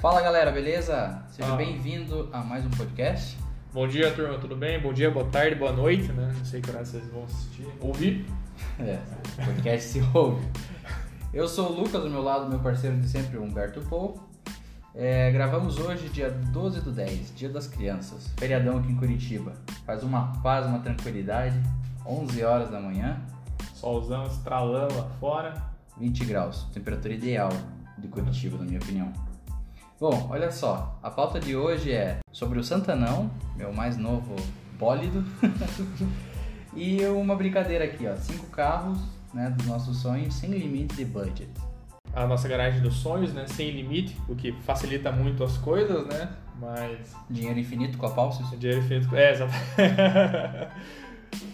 Fala galera, beleza? Seja Ah. bem-vindo a mais um podcast. Bom dia, turma, tudo bem? Bom dia, boa tarde, boa noite, né? Não sei que hora vocês vão assistir. Ouvir. É, o podcast se ouve. Eu sou o Lucas, do meu lado, meu parceiro de sempre, Humberto Pou. É, gravamos hoje, dia 12 do 10, Dia das Crianças, feriadão aqui em Curitiba. Faz uma paz, uma tranquilidade, 11 horas da manhã, Solzão estralando lá fora. 20 graus, temperatura ideal de Curitiba, na minha opinião. Bom, olha só, a pauta de hoje é sobre o Santanão, meu mais novo bólido, e uma brincadeira aqui, ó, cinco carros, né, dos nossos sonhos, sem limite de budget. A nossa garagem dos sonhos, né? Sem limite, o que facilita muito as coisas, né? Mas. Dinheiro infinito com a? O dinheiro feito. É, exato.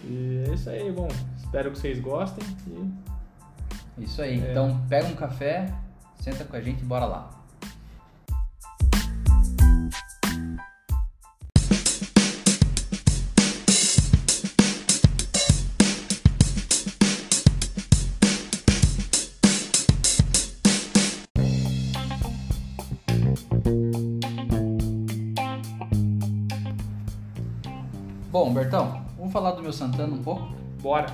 e é isso aí, bom. Espero que vocês gostem. E Isso aí, É. então pega um café, senta com a gente e bora lá. Bom, Bertão, vamos falar do meu Santana um pouco? bora.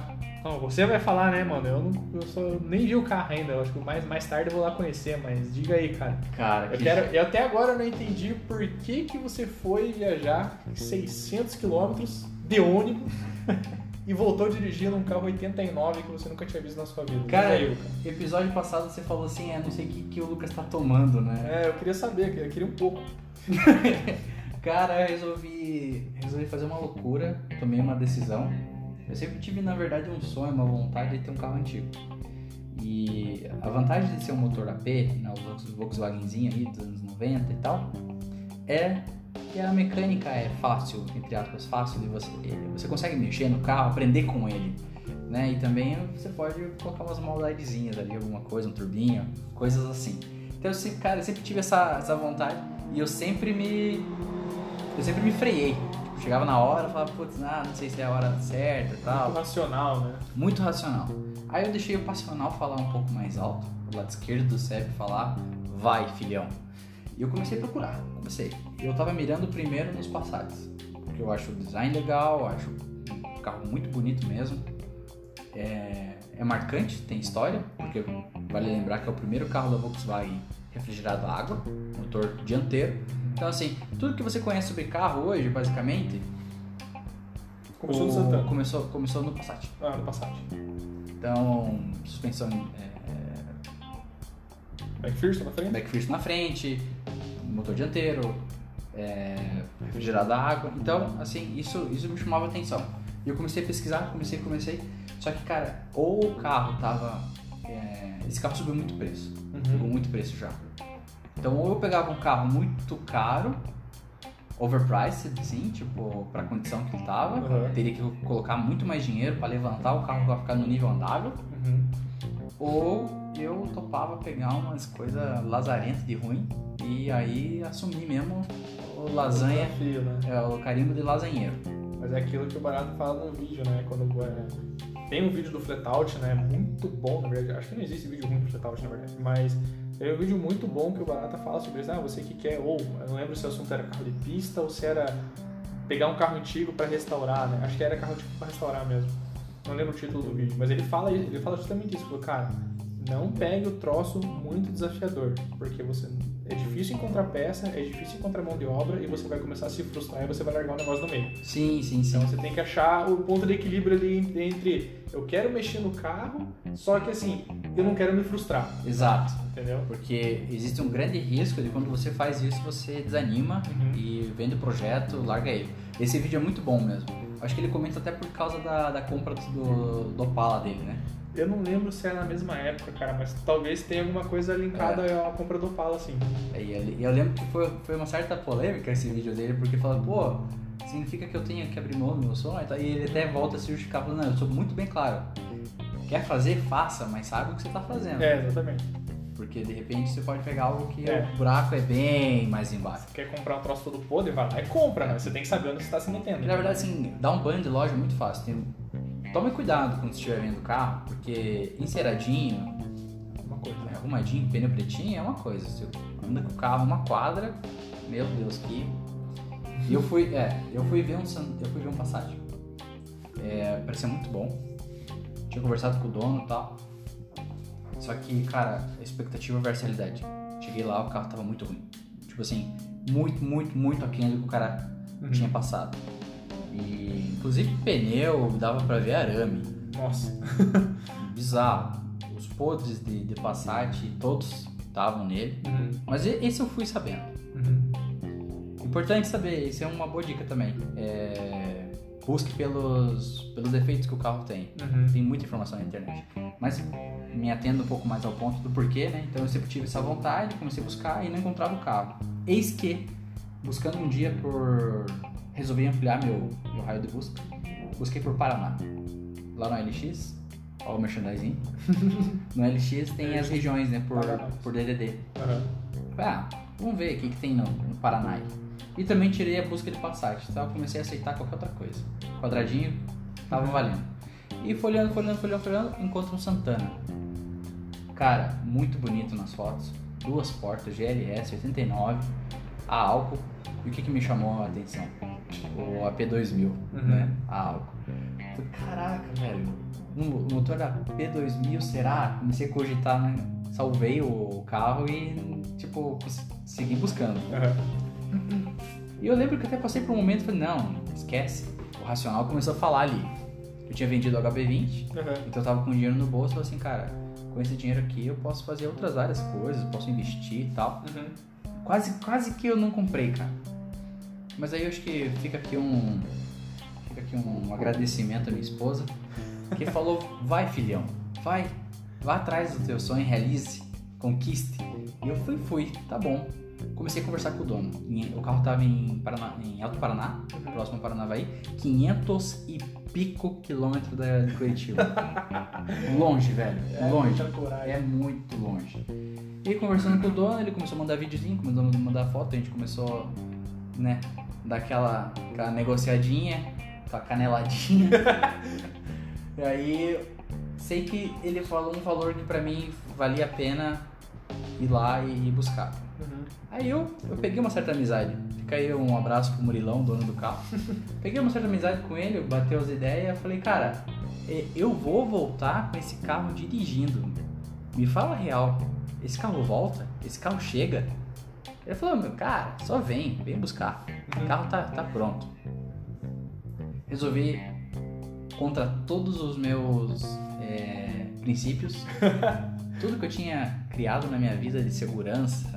Não, você vai falar, né, mano? Eu, não, eu só nem vi o carro ainda. Eu acho que mais, mais tarde eu vou lá conhecer, mas diga aí, cara. Cara, Eu, quero, eu até agora não entendi por que, que você foi viajar 600 quilômetros de ônibus e voltou dirigindo um carro 89 que você nunca tinha visto na sua vida. Cara, aí, Lucas. episódio passado você falou assim, é, não sei o que, que o Lucas tá tomando, né? É, eu queria saber, eu queria um pouco. Cara, eu resolvi, resolvi fazer uma loucura, tomei uma decisão. Eu sempre tive, na verdade, um sonho, uma vontade de ter um carro antigo. E a vantagem de ser um motor AP, né, o Volks- Volkswagenzinho aí dos anos 90 e tal, é que a mecânica é fácil, entre aspas, fácil de você. Você consegue mexer no carro, aprender com ele. Né? E também você pode colocar umas maldadezinhas ali, alguma coisa, um turbinho, coisas assim. Então, eu sempre, cara, eu sempre tive essa, essa vontade e eu sempre me. Eu sempre me freiei. Tipo, chegava na hora, falava, putz, ah, não sei se é a hora certa e tal. Muito racional, né? Muito racional. Aí eu deixei o passional falar um pouco mais alto, o lado esquerdo do CEP falar, vai, filhão. E eu comecei a procurar, comecei. Eu tava mirando primeiro nos Passats, porque eu acho o design legal, acho um carro muito bonito mesmo. É, é marcante, tem história, porque vale lembrar que é o primeiro carro da Volkswagen refrigerado a água, motor dianteiro. Então assim, tudo que você conhece sobre carro hoje, basicamente, Começou no o- Santana. Começou, começou no Passat. Ah, no Passat. Então, suspensão é, McPherson na frente? backfist na frente, motor dianteiro, é, refrigerado a água. Então, assim, isso, isso me chamava atenção. E eu comecei a pesquisar, comecei, comecei. Só que, cara, ou o carro tava. é, esse carro subiu muito preço. Uhum. muito preço já. Então, ou eu pegava um carro muito caro, overpriced, assim, tipo, pra condição que ele tava. Uhum. Teria que colocar muito mais dinheiro pra levantar o carro pra ficar no nível andável. Uhum. Ou eu topava pegar umas coisas lazarentas de ruim e aí assumir mesmo o lasanha, Desafio, né? é, o carimbo de lasanheiro. Mas é aquilo que o Barato fala no vídeo, né? Quando é, tem um vídeo do Flatout, né? Muito bom, na verdade. Acho que não existe vídeo ruim do Flatout, na verdade. Mas é um vídeo muito bom que o Barata fala sobre isso. Ah, você que quer, ou eu não lembro se o assunto era carro de pista ou se era pegar um carro antigo pra restaurar, né? Acho que era carro antigo pra restaurar mesmo. Não lembro o título do vídeo, mas ele fala, ele fala justamente isso. Falou, cara, não pegue o troço muito desafiador, porque você é difícil encontrar peça, é difícil encontrar mão de obra e você vai começar a se frustrar e você vai largar o negócio no meio. Sim, sim, sim. Então você tem que achar o ponto de equilíbrio ali entre eu quero mexer no carro, só que assim, eu não quero me frustrar, Exato. entendeu? Porque existe um grande risco de quando você faz isso, você desanima Uhum. e vende o projeto, larga ele. Esse vídeo é muito bom mesmo. Acho que ele comenta até por causa da, da compra do, do Opala dele, né? Eu não lembro se é na mesma época, cara, mas talvez tenha alguma coisa linkada à compra do Opala, assim. Ele- eu lembro que foi, foi uma certa polêmica esse vídeo dele, porque falou, pô, significa que eu tenho que abrir mão do meu sonho? E ele até volta a se justificar falando, não, eu sou muito bem claro. Quer fazer, faça, mas sabe o que você tá fazendo. É, exatamente. Porque de repente você pode pegar algo que É. o buraco é bem mais embaixo. Quer comprar um troço todo podre, vai lá e compra, né? Você tem que saber onde você está se metendo. Na verdade, assim, dar um banho de loja é muito fácil. Tem... Tome cuidado quando estiver vendo o carro, porque enceradinho, Uma coisa, né, né? arrumadinho, pneu pretinho é uma coisa. Se anda com o carro uma quadra, meu Deus, que. E eu fui, é, eu fui ver um, eu fui ver um Passat. É, parecia muito bom. Tinha conversado com o dono e tal. Só que, cara, a expectativa versus a realidade. Cheguei lá, o carro tava muito ruim. Tipo assim, muito, muito, muito aquém do que o cara Uhum. tinha passado. E, inclusive, pneu, dava pra ver arame. Nossa. Bizarro. Os podres de, de Passat, todos estavam nele. Uhum. Mas esse eu fui sabendo. Uhum. Importante saber, isso é uma boa dica também. É, busque pelos, pelos defeitos que o carro tem. Uhum. Tem muita informação na internet. Mas me atendo um pouco mais ao ponto do porquê, né? Então eu sempre tive essa vontade, comecei a buscar e não encontrava o carro. Eis que, buscando um dia por. Resolvi ampliar meu, meu raio de busca. Busquei por Paraná. Lá no LX, ó o merchandising. no LX tem as regiões, né? Por, por DDD. Uhum. Ah, vamos ver o que, que tem no, no Paraná. aí. E também tirei a busca de Passat, tá? Eu comecei a aceitar qualquer outra coisa. Quadradinho, tava valendo. E folhando, folhando, folhando, folhando, encontro um Santana. Cara, muito bonito nas fotos. Duas portas, GLS 89, a álcool. E o que, que me chamou a atenção? O AP2000, né? A álcool. Falei, caraca, velho. O motor da P2000, será? Comecei a cogitar, né? Salvei o carro e, tipo, segui buscando. Uhum. E eu lembro que até passei por um momento e falei, não, esquece. O racional começou a falar ali. Eu tinha vendido o HB20, Uhum. então eu tava com dinheiro no bolso e falei assim, cara, com esse dinheiro aqui eu posso fazer outras várias coisas, posso investir e tal. Uhum. Quase, quase que eu não comprei, cara. Mas aí eu acho que fica aqui um. Fica aqui um agradecimento à minha esposa, que falou, vai filhão, vai, vá atrás do teu sonho, realize, conquiste. E eu fui, fui, tá bom. Comecei a conversar com o dono. O carro tava em, Paraná, em Alto Paraná, próximo a Paranavaí, 500 e pico quilômetros da- de Curitiba. longe, velho, É longe. É muito longe. E conversando com o dono, ele começou a mandar videozinho, começou a mandar foto, a gente começou, né, dar aquela, aquela negociadinha, aquela caneladinha. e aí, sei que ele falou um valor que pra mim valia a pena ir lá e, e buscar. Uhum. Aí eu, eu peguei uma certa amizade. Fica aí um abraço pro Murilão, dono do carro. peguei uma certa amizade com ele, bateu as ideias, falei, cara, eh, eu vou voltar com esse carro dirigindo. Me fala real, esse carro volta? Esse carro chega? Ele falou, meu, cara, só vem, vem buscar. O carro tá, tá pronto. Resolvi, contra todos os meus eh, princípios, tudo que eu tinha criado na minha vida de segurança,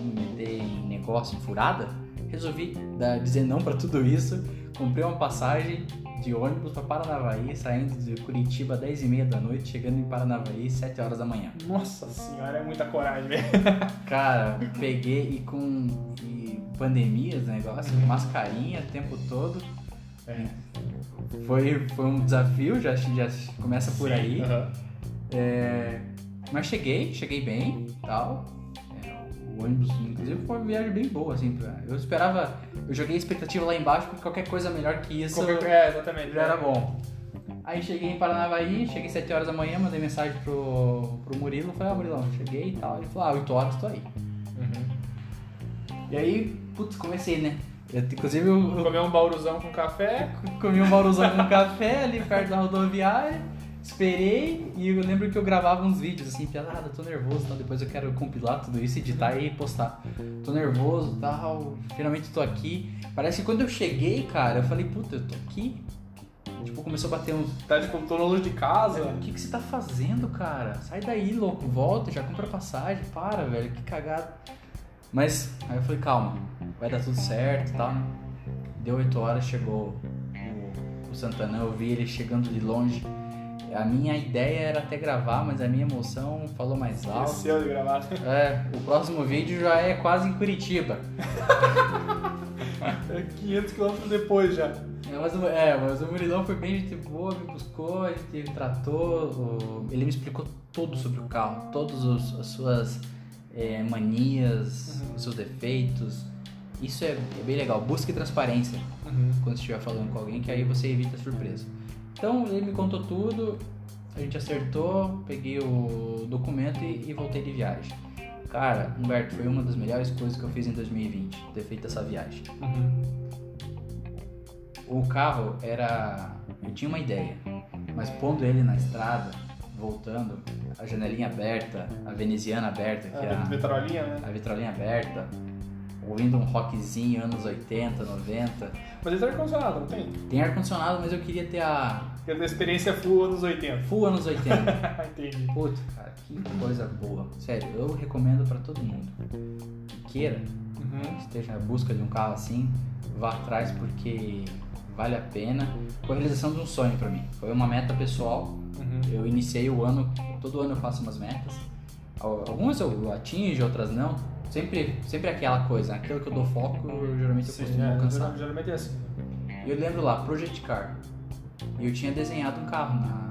não me meter em negócio em furada, resolvi dizer não pra tudo isso. Comprei uma passagem de ônibus para Paranavaí, saindo de Curitiba às 10h30 da noite, chegando em Paranavaí 7 horas da manhã. Nossa senhora, é muita coragem, velho. Cara, peguei e com e pandemias, negócio, Uhum. mascarinha o tempo todo. Foi, foi um desafio, já, já começa por aí. Uhum. É, mas cheguei, cheguei bem tal. É, o ônibus, inclusive, foi uma viagem bem boa, assim. pra- Eu esperava, eu joguei a expectativa lá embaixo, porque qualquer coisa melhor que isso Qualquer- É, exatamente. já era bom. Aí cheguei em Paranavaí, cheguei 7 horas da manhã, mandei mensagem pro, pro Murilo, falei, ah, Murilão, cheguei e tal. Ele falou, ah, 8 horas tô aí. Uhum. E aí, putz, comecei, né? Eu, inclusive, eu, Comer um bauruzão com café. comi um bauruzão com café ali perto da rodoviária, esperei e eu lembro que eu gravava uns vídeos assim, piada, tô nervoso, tal, depois eu quero compilar tudo isso, editar e postar. Tô nervoso tal, finalmente tô aqui. Parece que quando eu cheguei, cara, eu falei, puta, eu tô aqui. Tipo, começou a bater uns. Tá tipo, tô longe de casa. O que, que você tá fazendo, cara? Sai daí, louco, volta, já compra passagem, para, velho, que cagada. Mas aí eu falei, calma, vai dar tudo certo e tal? Deu 8 horas, chegou o, o Santana, eu vi ele chegando de longe. A minha ideia era até gravar, mas a minha emoção falou mais alto. Esqueceu de gravar. É, o próximo vídeo já é quase em Curitiba. É 500 km depois já. É, mas, o- é, mas o Murilão foi bem gente boa, me buscou, a gente tratou, ele me explicou tudo sobre o carro, todas as suas é, manias, Uhum. os seus defeitos. Isso é, é bem legal, busque transparência Uhum. quando estiver falando com alguém, que aí você evita surpresa. Então ele me contou tudo, a gente acertou, peguei o documento e, e voltei de viagem. Cara, Humberto, foi uma das melhores coisas que eu fiz em 2020, ter feito essa viagem. Uhum. O carro era. Eu tinha uma ideia, mas pondo ele na estrada, voltando, a janelinha aberta, a veneziana aberta, que é A a, vitrolinha, né? a vitrolinha aberta, ouvindo um rockzinho anos 80, 90. Mas ele tem ar-condicionado, não tem? Tem ar-condicionado, mas eu queria ter a Porque da experiência full anos 80. full anos 80. Entendi. Putz, cara, que coisa boa. Sério, eu recomendo pra todo mundo. Que queira, Uhum. esteja na busca de um carro assim, vá atrás porque vale a pena. Foi a realização de um sonho pra mim. Foi uma meta pessoal. Uhum. Eu iniciei o ano, todo ano eu faço umas metas. Al- Algumas eu atingo, outras não. Sempre, sempre aquela coisa, aquilo que eu dou foco, geralmente eu Sim, costumo é, alcançar. geralmente é assim. E eu lembro lá, Project Car. E eu tinha desenhado um carro na,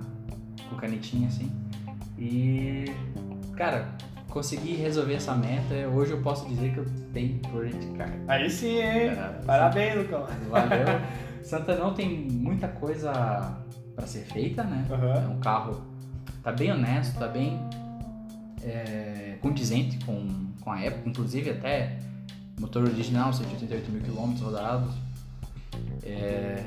com canetinha assim. E, cara, consegui resolver essa meta. Hoje eu posso dizer que eu tenho Project Car. Aí sim, hein? É, Parabéns, Lucão. Valeu. Santanão tem muita coisa pra ser feita, né? Aham. É um carro, tá bem honesto, tá bem é, condizente com, com a época, inclusive até motor original, 188 mil quilômetros rodados. É,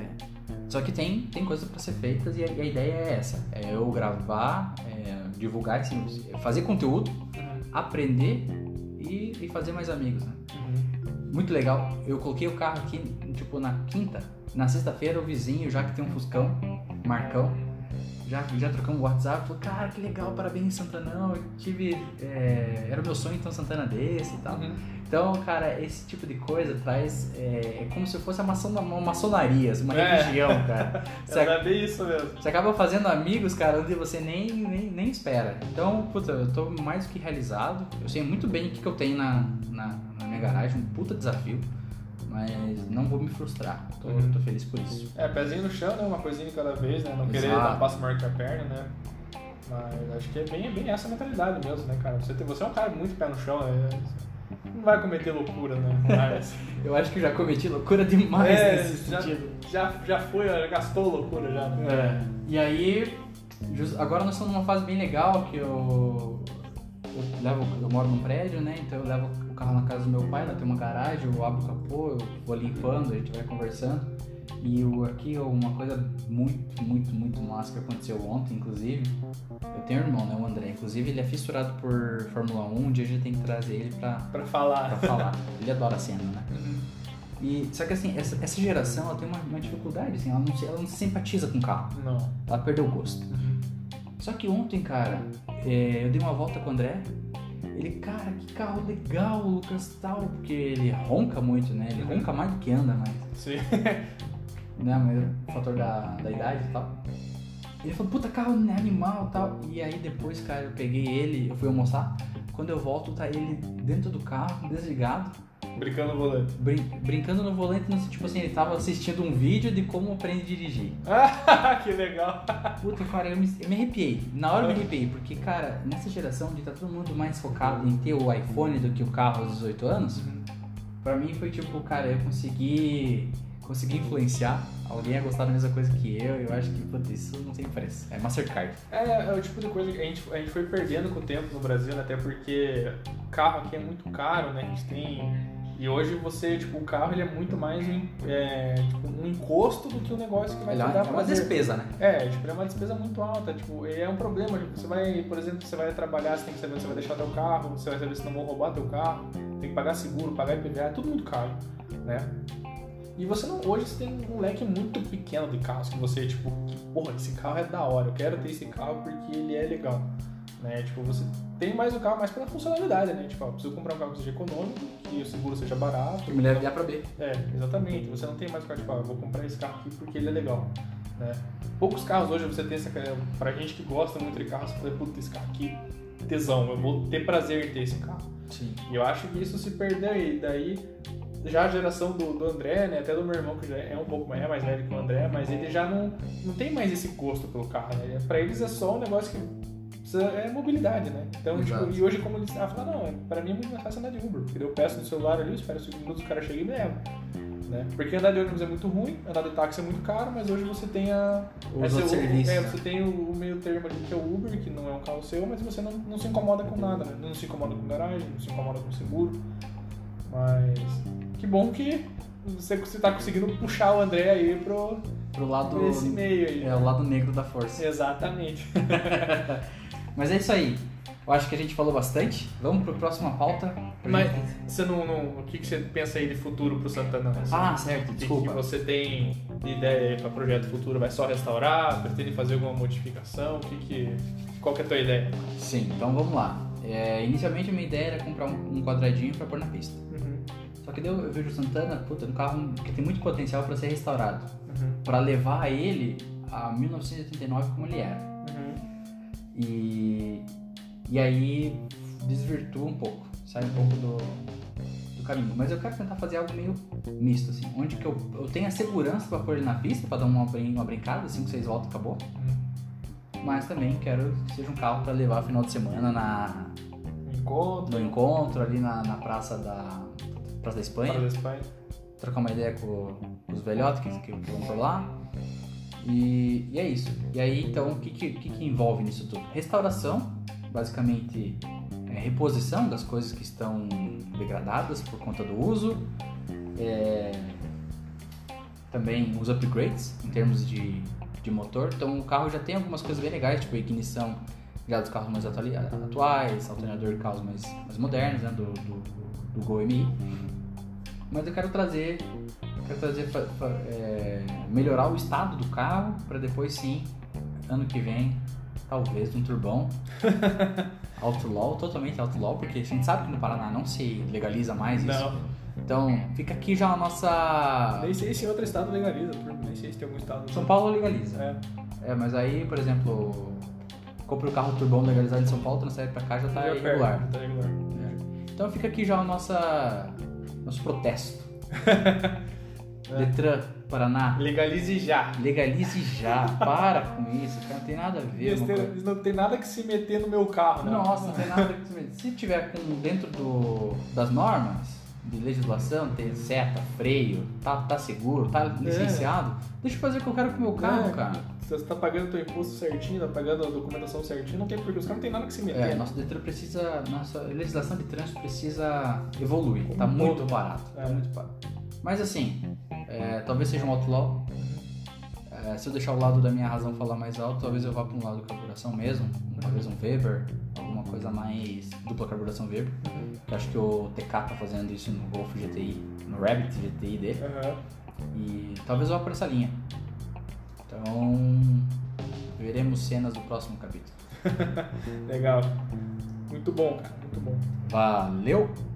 só que tem, tem coisas para ser feitas e a, a ideia é essa: é eu gravar, é, divulgar, assim, fazer conteúdo, Uhum. aprender e, e fazer mais amigos. Né? Uhum. Muito legal. Eu coloquei o carro aqui, tipo, na quinta. Na sexta-feira, o vizinho, já que tem um Fuscão, Marcão, já, já trocamos o WhatsApp. Falou, cara, que legal, parabéns, Santanão. Eu tive. é, era o meu sonho um Santana desse e tal. Uhum. Então, cara, esse tipo de coisa traz. É, é como se fosse uma, maçon, uma maçonaria, uma É. religião, cara. Você, É bem isso mesmo. você acaba fazendo amigos, cara, onde você nem, nem, nem espera. Então, puta, eu tô mais do que realizado. Eu sei muito bem o que, que eu tenho na, na, na minha garagem, um puta desafio. Mas não vou me frustrar. Tô, Uhum. tô feliz por isso. É, pezinho no chão, né? Uma coisinha de cada vez, né? Não querer Exato. dar passo maior que a perna, né? Mas acho que é bem, bem essa mentalidade mesmo, né, cara? Você, tem, você é um cara muito pé no chão, né? Não vai cometer loucura, né? Mas, Eu acho que eu já cometi loucura demais É, nesse já, sentido. já, já foi, já gastou loucura já, né? É. E aí, agora nós estamos numa fase bem legal que eu, eu levo, eu moro num prédio, né? Então eu levo carro na casa do meu pai, lá tem uma garagem, eu abro o capô, eu vou limpando, a gente vai conversando. E o, aqui uma coisa muito, muito, muito massa que aconteceu ontem, inclusive. Eu tenho um irmão, né? O André. Inclusive ele é fissurado por Fórmula 1, um dia a gente tem que trazer ele pra, Pra falar. pra falar. Ele adora a cena, né? Uhum. E, só que assim, essa, essa geração ela tem uma, uma dificuldade, assim, ela não, se, ela não se simpatiza com o carro. Não. Ela perdeu o gosto. Uhum. Só que ontem, cara, é, eu dei uma volta com o André. Ele, cara, que carro legal, Lucas, tal. Porque ele ronca muito, né? Ele ronca mais do que anda, mas. Sim. Né? Mas o fator da, da idade e tal. Ele falou, puta, carro né, animal e tal. E aí depois, cara, eu peguei ele, eu fui almoçar. Quando eu volto, tá ele dentro do carro, desligado, Brincando no volante. brin- brincando no volante, no- tipo assim, ele tava assistindo um vídeo de como aprende a dirigir. Que legal. Puta, cara, eu me, eu me arrepiei. Na hora eu me arrepiei, porque, cara, nessa geração onde tá todo mundo mais focado em ter o iPhone do que o carro aos 18 anos, pra mim foi tipo, cara, eu consegui, consegui influenciar alguém a gostar da mesma coisa que eu. Eu acho que, puta, isso não tem preço. É Mastercard. É, é o tipo de coisa que a gente, a gente foi perdendo com o tempo no Brasil, né? até porque o carro aqui é muito caro, né? A gente tem. E hoje você, tipo, o carro ele é muito mais um, é, tipo, um encosto do que um negócio que vai Ele é te dar é uma prazer. despesa, né? É, tipo, é uma despesa muito alta, tipo, e é um problema, tipo, você vai, por exemplo, você vai trabalhar, você tem que saber você vai deixar teu carro, você vai saber se não vão roubar teu carro, tem que pagar seguro, pagar IPVA, é tudo muito caro, né? E você não, hoje você tem um leque muito pequeno de carros que você, tipo, que, porra, esse carro é da hora, eu quero ter esse carro porque ele é legal, né? Tipo, você tem mais o carro mais pela funcionalidade, né? Tipo, ó, preciso comprar um carro que seja econômico, que o seguro seja barato. Que me leva de A pra B. É, exatamente. Você não tem mais o carro, tipo, ah, eu vou comprar esse carro aqui porque ele é legal, né? Poucos carros hoje você tem essa... Pra gente que gosta muito de carro, você fala, puta, esse carro aqui, tesão, eu vou ter prazer em ter esse carro. Sim. E eu acho que isso se perdeu e daí já a geração do, do André, né, até do meu irmão que já é um pouco mais, é mais velho que o André, mas ele já não, não tem mais esse gosto pelo carro, né? Pra eles é só um negócio que precisa, é mobilidade, né? Então, tipo, e hoje como eles ah, falam, não, é- pra mim é muito mais fácil andar de Uber, porque eu peço no celular ali, espero 5 minutos, o cara chega e me leva. Né? Porque andar de ônibus é muito ruim, andar de táxi é muito caro, mas hoje você tem a. Os esse- outros o- serviços. É, você tem o, o meio termo ali que é o Uber, que não é um carro seu, mas você não, não se incomoda com nada, né? Não se incomoda com garagem, não se incomoda com seguro. Mas que bom que você, você tá conseguindo puxar o André aí pro, Pro lado. pro esse meio aí. É o lado negro da força. Exatamente. Mas é isso aí. Eu acho que a gente falou bastante. Vamos pro próxima pauta. Mas você não, não- O que, que você pensa aí de futuro pro Santana? Assim? Ah, certo, O que, que desculpa. você tem de ideia para projeto futuro? Vai só restaurar? Pretende fazer alguma modificação? O que que, qual que é a tua ideia? Sim, então vamos lá. É, inicialmente a minha ideia era comprar um, um quadradinho pra pôr na pista. Só que eu, eu vejo o Santana, puta, um carro que tem muito potencial pra ser restaurado. Pra levar ele a 1989 como ele era. E, e aí desvirtua um pouco, sai um pouco do, do caminho. Mas eu quero tentar fazer algo meio misto, assim, onde que eu, eu tenha segurança pra pôr ele na pista, pra dar uma, uma brincada, 5, 6 voltas acabou. Mas também quero que seja um carro pra levar final de semana na, Encontro. no encontro, ali na, na praça da Praça da Espanha, Para da Espanha. trocar uma ideia com, os velhotes que, que, que vão por lá. E, e é isso. E aí, então, o que, que, que, envolve nisso tudo? Restauração, basicamente é, reposição das coisas que estão degradadas por conta do uso. É, também os upgrades em termos de, de motor. Então, o carro já tem algumas coisas bem legais, tipo a ignição já dos carros mais atuais, alternador de carros mais, mais modernos, né, do, do, do Gol MI. Mas eu quero trazer, quero trazer fa- fa- é, melhorar o estado do carro para depois sim, ano que vem, talvez um turbão outlaw, totalmente outlaw, porque a gente sabe que no Paraná não se legaliza mais isso. Não. Então fica aqui já a nossa Nem sei se em outro estado legaliza, nem sei se tem algum estado. São Paulo legaliza. É. É, mas aí, por exemplo, compra o carro turbão legalizado em São Paulo, transfere pra cá já tá Já irregular. perto, Tá regular. Então fica aqui já o nossa, nosso protesto. É. Detran, Paraná, Legalize já. legalize já. Para com isso, cara, não tem nada a ver. Eles, não tem nada que se meter no meu carro, né? Nossa, não tem nada a ver com isso. Se tiver com, dentro do, das normas de legislação, tem seta, freio, tá, tá seguro, tá licenciado, deixa eu fazer o que eu quero com o meu carro, É, cara. Se você tá pagando teu imposto certinho, tá pagando a documentação certinho, não tem porque os caras não tem nada que se meter. É, nosso Detran precisa, nossa legislação de trânsito precisa evoluir. Como Tá muito barato, tá É. muito barato. Mas assim, é, talvez seja um outlaw. É, se eu deixar o lado da minha razão falar mais alto, talvez eu vá para um lado de carburação mesmo, talvez um Weber, alguma coisa mais dupla carburação Weber. Que acho que o TK tá fazendo isso no Golf GTI, no Rabbit GTI dele. Aham. E talvez eu vá por essa linha. Então, veremos cenas do próximo capítulo. Legal. Muito bom, cara. Muito bom. Valeu!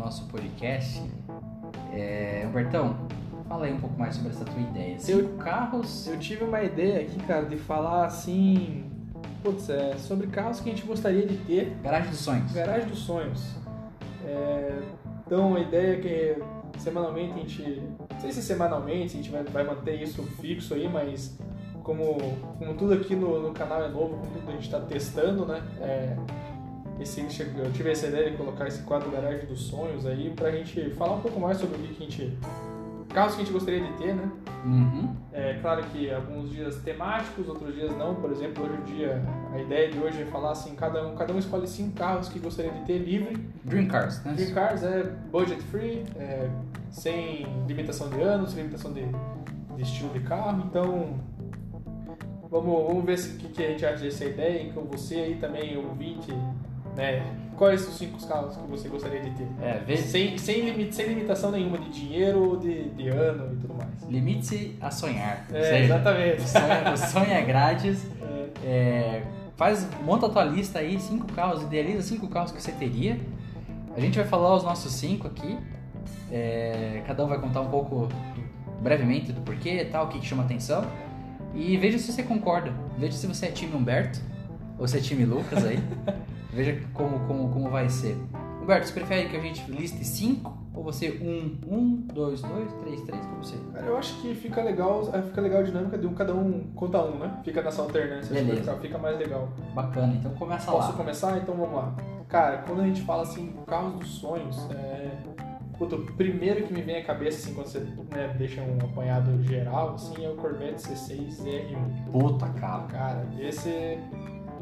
Nosso podcast. É, Humbertão, fala aí um pouco mais sobre essa tua ideia. Cinco carros Eu tive uma ideia aqui, cara, de falar assim. Putz, é sobre carros que a gente gostaria de ter. Garagem dos Sonhos. Garagem dos sonhos. É, então a ideia é que semanalmente a gente. Não sei se semanalmente a gente vai, vai manter isso fixo aí, mas como, como tudo aqui no, no canal é novo, como tudo a gente está testando, né? É, esse, eu tive essa ideia de colocar esse quadro Garagem dos Sonhos aí pra gente falar um pouco mais sobre o que a gente. Carros que a gente gostaria de ter, né? Uhum. É claro que alguns dias temáticos, outros dias não. Por exemplo, hoje o dia, a ideia de hoje é falar assim, cada um, cada um escolhe cinco carros que gostaria de ter livre. Dream Cars, né? Dream Cars é budget free, é, sem limitação de anos, sem limitação de, de estilo de carro. Então, vamos, vamos ver o que, que a gente acha dessa ideia e com você aí também, ouvinte, né? Quais os cinco carros que você gostaria de ter? É, vê, Sem, sem, limite, sem limitação nenhuma de dinheiro, de, de ano e tudo mais. limite-se a sonhar. É, seja, exatamente. O sonho, o sonho é grátis. É, É, faz, monta a tua lista aí, cinco carros, idealiza cinco carros que você teria. A gente vai falar os nossos cinco aqui. É, cada um vai contar um pouco brevemente do porquê e tal, o que, que chama atenção. E veja se você concorda. Veja se você é time Humberto ou se é time Lucas aí. Veja como, como, como vai ser. Humberto, você prefere que a gente liste cinco? Ou você um, um, dois, dois, três, três, como você? Cara, eu acho que fica legal, é, fica legal a dinâmica de um, cada um conta um, né? Fica nessa alternância, Beleza. fica, fica mais legal. Bacana, então começa Posso lá. começar? Então vamos lá. Cara, quando a gente fala assim, carros dos sonhos, é... Puta, o primeiro que me vem à cabeça, assim, quando você né, deixa um apanhado geral, assim, é o Corvette C6 R1. Puta carro. Cara, esse.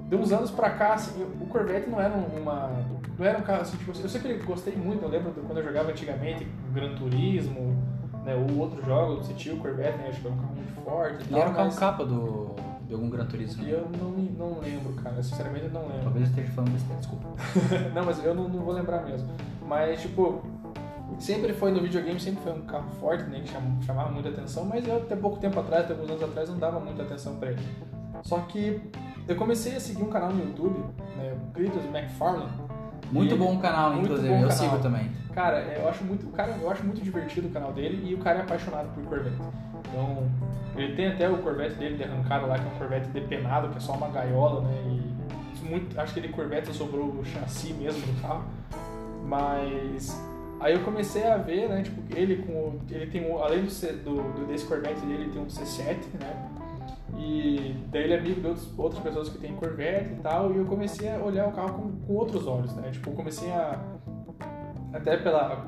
De uns anos pra cá, assim, o Corvette não era uma. Não era um carro assim, tipo, eu sempre gostei muito, eu lembro quando eu jogava antigamente, Gran Turismo, né, ou outros jogos, você tinha o Corvette, né, acho que era um carro muito forte e tal, era o carro mas capa do, de algum Gran Turismo. eu não, me- não lembro, cara, sinceramente eu não lembro. Talvez eu esteja falando besteira, desculpa. não, mas eu não, não vou lembrar mesmo. Mas, tipo, sempre foi no videogame, sempre foi um carro forte, né? Que cham- chamava muita atenção, mas eu até pouco tempo atrás, até alguns anos atrás, não dava muita atenção pra ele. Só que eu comecei a seguir um canal no YouTube, né? O Cletus McFarlane. Muito bom o canal, muito inclusive. bom eu canal. sigo também. Cara, eu acho muito, cara, eu acho muito divertido o canal dele e o cara é apaixonado por Corvette. Então, ele tem até o Corvette dele de arrancada lá, que é um Corvette depenado, que é só uma gaiola, né? E muito, acho que ele Corvette sobrou o chassi mesmo do carro. Mas aí eu comecei a ver, né, tipo, ele com o- ele tem um, além do, do desse Corvette dele, ele tem um C7, né? E daí ele é amigo de outros, outras pessoas que tem Corvette e tal, e eu comecei a olhar o carro com, com outros olhos, né? Tipo, comecei a até pela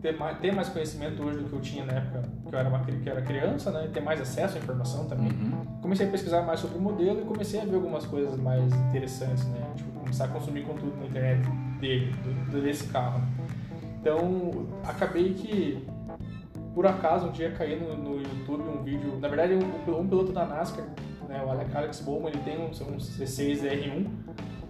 ter mais, ter mais conhecimento hoje do que eu tinha na época que eu era, uma, que eu era criança, né? E ter mais acesso à informação também. Uhum. Comecei a pesquisar mais sobre o modelo e comecei a ver algumas coisas mais interessantes, né? Tipo, começar a consumir conteúdo na internet dele, do, desse carro. Então, acabei que, por acaso, um dia caí no, no YouTube um vídeo, na verdade, um, um piloto da NASCAR, né, o Alex- Bowman, ele tem um, um C6 R1,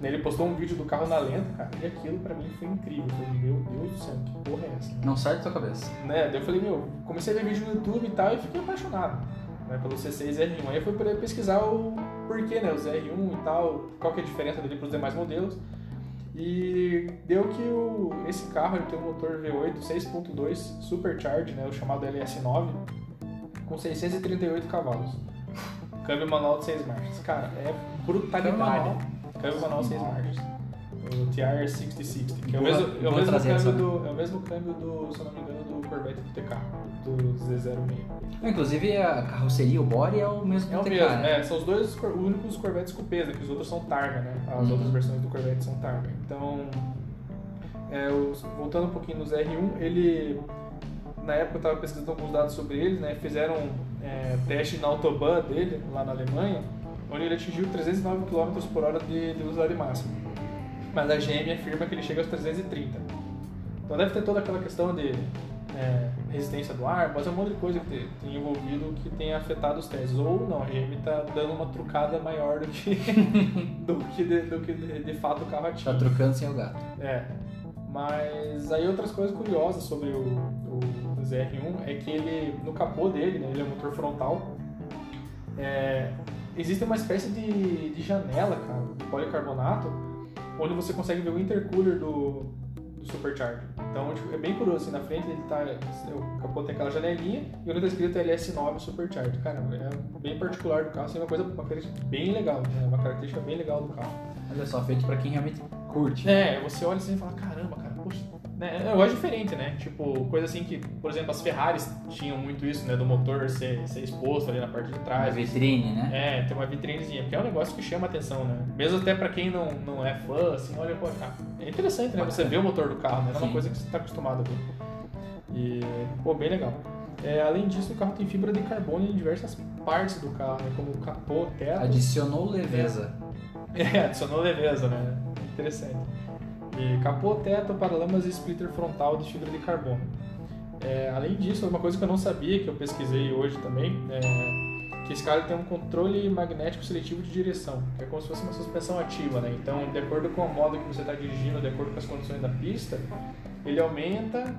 né, ele postou um vídeo do carro na lenta, cara, e aquilo pra mim foi incrível. Eu falei, meu Deus do céu, que porra é essa? Não sai da tua cabeça. né? Daí eu falei, meu, comecei a ver vídeo no YouTube e tal e fiquei apaixonado né, pelo C6 R1. Aí eu fui pesquisar o porquê, né? Os R1 e tal, qual que é a diferença dele para os demais modelos. E deu que o, esse carro ele tem um motor V8 6.2 Supercharged, né, o chamado LS9, com 638 cavalos. Câmbio manual de 6 marchas. Cara, é brutalidade. Câmbio manual? Manual 6 marchas. O TR-6060, que é o Boa- mesmo, é o mesmo câmbio do, é o mesmo câmbio do, se eu não me engano, do Corvette TK, do Z06. Inclusive, a carroceria, o body é o mesmo É o do TK, mesmo, né? é, são os dois únicos Corvettes cupês, né, que os outros são Targa, né? As Uhum. outras versões do Corvette são Targa. Então, é, os- voltando um pouquinho nos R1, ele, na época eu estava pesquisando alguns dados sobre eles, né? Fizeram é, teste na Autobahn dele, lá na Alemanha, onde ele atingiu 309 km por hora de, de velocidade máxima. Mas a GM afirma que ele chega aos 330. Então deve ter toda aquela questão de é, resistência do ar, mas é um monte de coisa que tem, tem envolvido que tem afetado os testes. Ou não, a GM está dando uma trucada maior do que, do que, de, do que de, de fato o carro atinge. trocando sem o gato. É. Mas aí outras coisas curiosas sobre o, o ZR1 é que ele, no capô dele, né, ele é um motor frontal, é, existe uma espécie de, de janela, cara, de policarbonato, onde você consegue ver o intercooler do, do Supercharger. Então, tipo, é bem curioso, assim, na frente ele tá, o capô tem aquela janelinha e onde tá escrito LS9 Supercharger. Cara, é bem particular do carro, assim, uma coisa, uma característica bem legal, né, uma característica bem legal do carro. Olha só, feito pra quem realmente curte. É, você olha assim e fala, caramba, cara. Né? Eu acho diferente, né? Tipo, coisa assim que, por exemplo, as Ferraris tinham muito isso, né? Do motor ser, ser exposto ali na parte de trás. vitrine, né? É, tem uma vitrinezinha, porque é um negócio que chama atenção, né? Mesmo até pra quem não, não é fã, assim, olha, pô, cara, é interessante, né? Você vê o motor do carro, né? Não é uma Sim. coisa que você tá acostumado a ver. E, pô, bem legal. É, além disso, o carro tem fibra de carbono em diversas partes do carro, né? Como capô, teto. Adicionou leveza. É, adicionou leveza, né? Interessante. E capô, teto, paralamas e splitter frontal de fibra de carbono. É, além disso, uma coisa que eu não sabia, que eu pesquisei hoje também, é que esse carro tem um controle magnético seletivo de direção, que é como se fosse uma suspensão ativa, né? Então, de acordo com o modo que você está dirigindo, de acordo com as condições da pista, ele aumenta,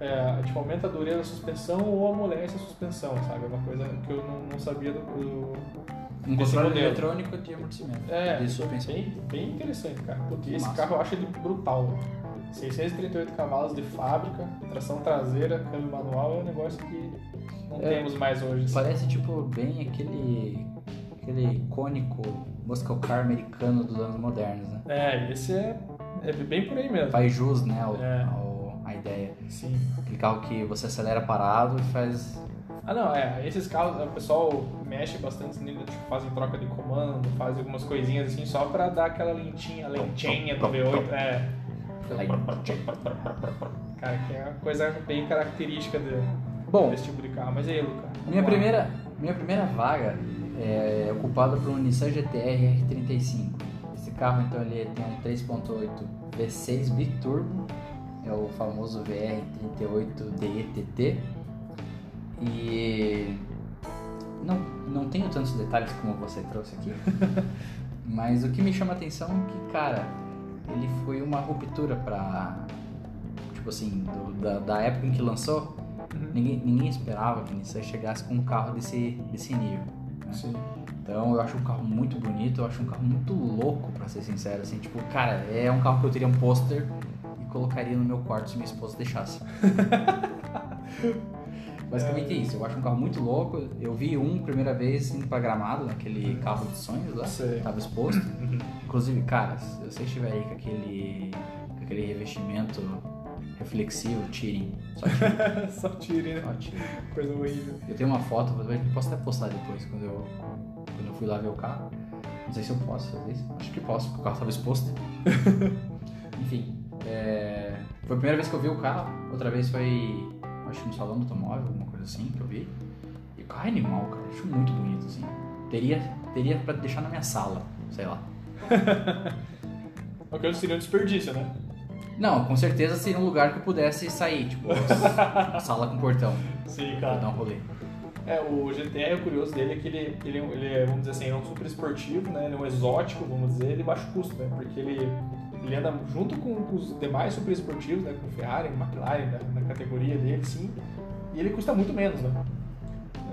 é, tipo, aumenta a dureza da suspensão ou amolece a suspensão, sabe? É uma coisa que eu não, não sabia do, do, Um controle modelo. eletrônico de amortecimento. é, de suspensão. bem, bem interessante, cara. Putz, Que esse carro eu acho ele brutal. 638 cavalos de fábrica, tração traseira, câmbio manual é um negócio que não É. temos mais hoje. assim. Parece tipo bem aquele aquele icônico muscle car americano dos anos modernos, né? É, esse é, é bem por aí mesmo. Faz jus, né, ao, É. ao- a ideia. Sim. Aquele carro que você acelera parado e faz... Ah, não, é. Esses carros, o pessoal mexe bastante nele, tipo, fazem troca de comando, fazem algumas coisinhas assim, só pra dar aquela lentinha, lentinha do V8. É. Cara, que é uma coisa bem característica de, Bom, desse tipo de carro. Mas e aí, Luca? minha lá. primeira, minha primeira vaga é ocupada por um Nissan GT-R R35. Esse carro, então, ele tem um 3.8 V6 biturbo, é o famoso VR38 DETT. E não, não tenho tantos detalhes como você trouxe aqui, mas o que me chama a atenção é que, cara, ele foi uma ruptura pra. Tipo assim, do- da, da época em que lançou, Uhum. ninguém, ninguém esperava que Nissan chegasse com um carro desse, desse nível. né? Sim. Então eu acho um carro muito bonito, eu acho um carro muito louco, pra ser sincero. Assim, tipo, cara, é um carro que eu teria um pôster e colocaria no meu quarto se minha esposa deixasse. Basicamente é isso, eu acho um carro muito louco. Eu vi um primeira vez indo pra gramado, naquele carro de sonhos lá, Sei. tava exposto. Uhum. Inclusive, cara, se você estiver aí com aquele, com aquele revestimento reflexivo, tirem. Só tirem, Só tire, né? só tirem. Coisa horrível. Eu tenho uma foto, posso até postar depois, quando eu, quando eu fui lá ver o carro. Não sei se eu posso fazer isso. Acho que posso, porque o carro estava exposto. Enfim, é, foi a primeira vez que eu vi o carro. Outra vez foi, acho que no salão do automóvel, alguma coisa assim, que eu vi. E o carro é animal, cara. Acho muito bonito, assim. Teria, teria pra deixar na minha sala, sei lá. O que seria um desperdício, né? Não, com certeza seria um lugar que eu pudesse sair, tipo, sala com portão, Sim, pra dar um rolê. É, o GTR, o curioso dele é que ele, ele, ele é, vamos dizer assim, é um super esportivo, né? Ele é um exótico, vamos dizer, de baixo custo, né? Porque ele, ele anda junto com, com os demais super esportivos, né? Com Ferrari, McLaren, na, na categoria dele, sim. E ele custa muito menos, né?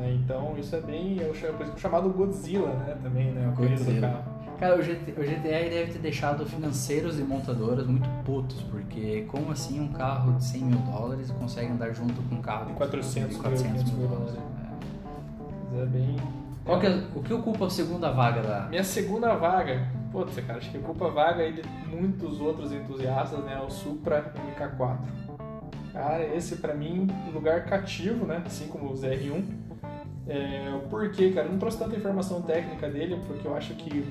É, então isso é bem, é o é chamado Godzilla, né? Também, né? O apelido do Godzilla. carro. Cara, o, GT, o GTR deve ter deixado financeiros e montadoras muito putos, porque como assim um carro de 100 mil dólares consegue andar junto com um carro de 400 de mil, 400 mil 500 mil dólares? dólares. É. Mas é bem... Qual que é, o que ocupa a segunda vaga da... Minha segunda vaga, putz, cara, acho que ocupa a vaga aí de muitos outros entusiastas, né? O Supra MK4. Cara, esse pra mim, lugar cativo, né? Assim como o ZR1. É, por quê, cara? Eu não trouxe tanta informação técnica dele, porque eu acho que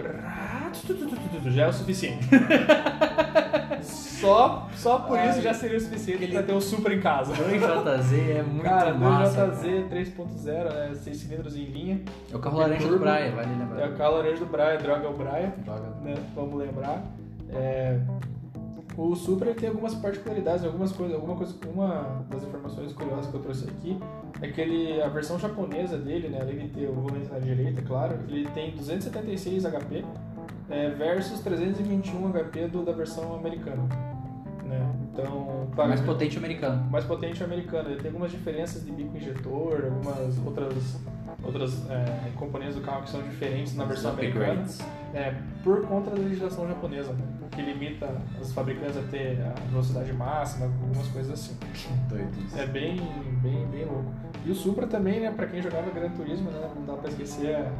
já é o suficiente. só, só por isso já seria o suficiente pra ter o Supra em casa. 2JZ é muito Cara, massa. 2JZ 3.0, né? 6 cilindros em linha. É o carro laranja do. Braia, vale É lembrar. o carro laranja do Braia, droga é o Braia Droga. né? Vamos lembrar. É, o Supra tem algumas particularidades, algumas coisas, alguma coisa, uma das informações curiosas que eu trouxe aqui é que ele, a versão japonesa dele, né, além de ter o volante na direita, claro, ele tem 276 HP é, versus 321 HP do, da versão americana, né? Então, Mais potente americano. mais potente americano. Ele tem algumas diferenças de bico injetor, algumas outras outras é, componentes do carro que são diferentes na versão americana. É, por conta da legislação japonesa, né? Que limita os fabricantes a ter a velocidade máxima, algumas coisas assim. Doido isso. É bem, bem, bem louco. E o Supra também, né, pra quem jogava Gran Turismo, né, não dá pra esquecer, a-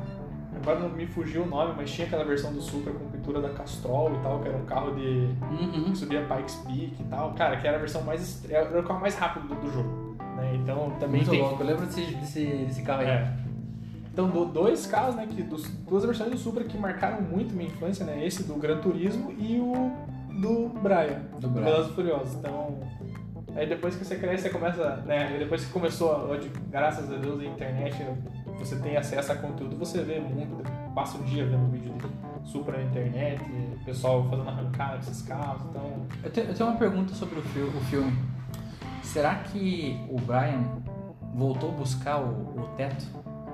agora não me fugiu o nome, mas tinha aquela versão do Supra com pintura da Castrol e tal, que era um carro de Uhum. que subia Pikes Peak e tal, cara, que era a versão mais, era o carro mais rápido do, do jogo, né, então também Muito tem... louco. Eu lembro desse, desse, desse carro aí. É. Então, do- dois carros, né, que dos, duas versões do Supra que marcaram muito minha infância, né, esse do Gran Turismo e o do Braia, Do do Braia. Velozes Furiosos. Então, aí depois que você cresce, você começa, né, depois que começou, hoje, graças a Deus, a internet, você tem acesso a conteúdo, você vê muito, passa o dia vendo vídeo de Supra na internet, pessoal fazendo arrancada com esses carros, então... Eu tenho, eu tenho uma pergunta sobre o, fi- o filme. Será que o Brian voltou a buscar o, o teto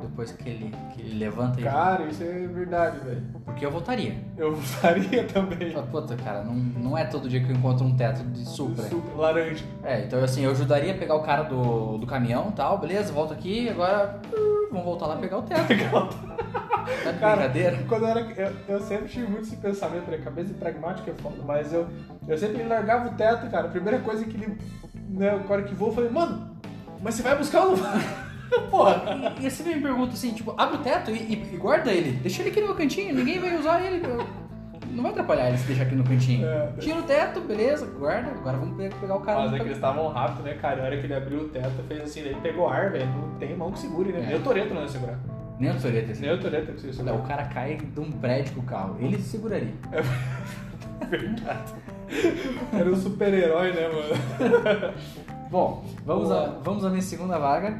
depois que ele, que ele levanta. Cara, isso é verdade, velho. Porque eu voltaria. Eu usaria também. Fala, Puta, cara, não, não é todo dia que eu encontro um teto de Supra. Supra laranja. É, então assim, eu ajudaria a pegar o cara do, do caminhão e tal, beleza, volta aqui, agora uh, vamos voltar lá pegar o teto. Tá de Cara, brincadeira? Quando eu era. Eu, eu sempre tive muito esse pensamento, né? Cabeça pragmática é foda, mas eu, eu sempre largava o teto, cara. A primeira coisa que ele. Né, o cara que voa, eu falei, mano, mas você vai buscar ou não vai? Porra. E, e você me pergunta assim, tipo, abre o teto e, e- e guarda ele. Deixa ele aqui no cantinho, ninguém vai usar ele. Não vai atrapalhar ele se deixar aqui no cantinho. É. Tira o teto, beleza, guarda. Agora vamos pe- pegar o cara. Mas é que eles estavam rápido, né, cara? Na hora que ele abriu o teto, fez assim, daí pegou ar, velho. Não tem mão que segure, né? É. Nem o Toreto não ia segurar. Nem o Toreto assim. Nem o Toreto conseguiu Não, segurar. o cara cai de um prédio com o carro. Ele se seguraria. Verdade. Era um super-herói, né, mano? Bom, vamos Boa. a, vamos à minha segunda vaga.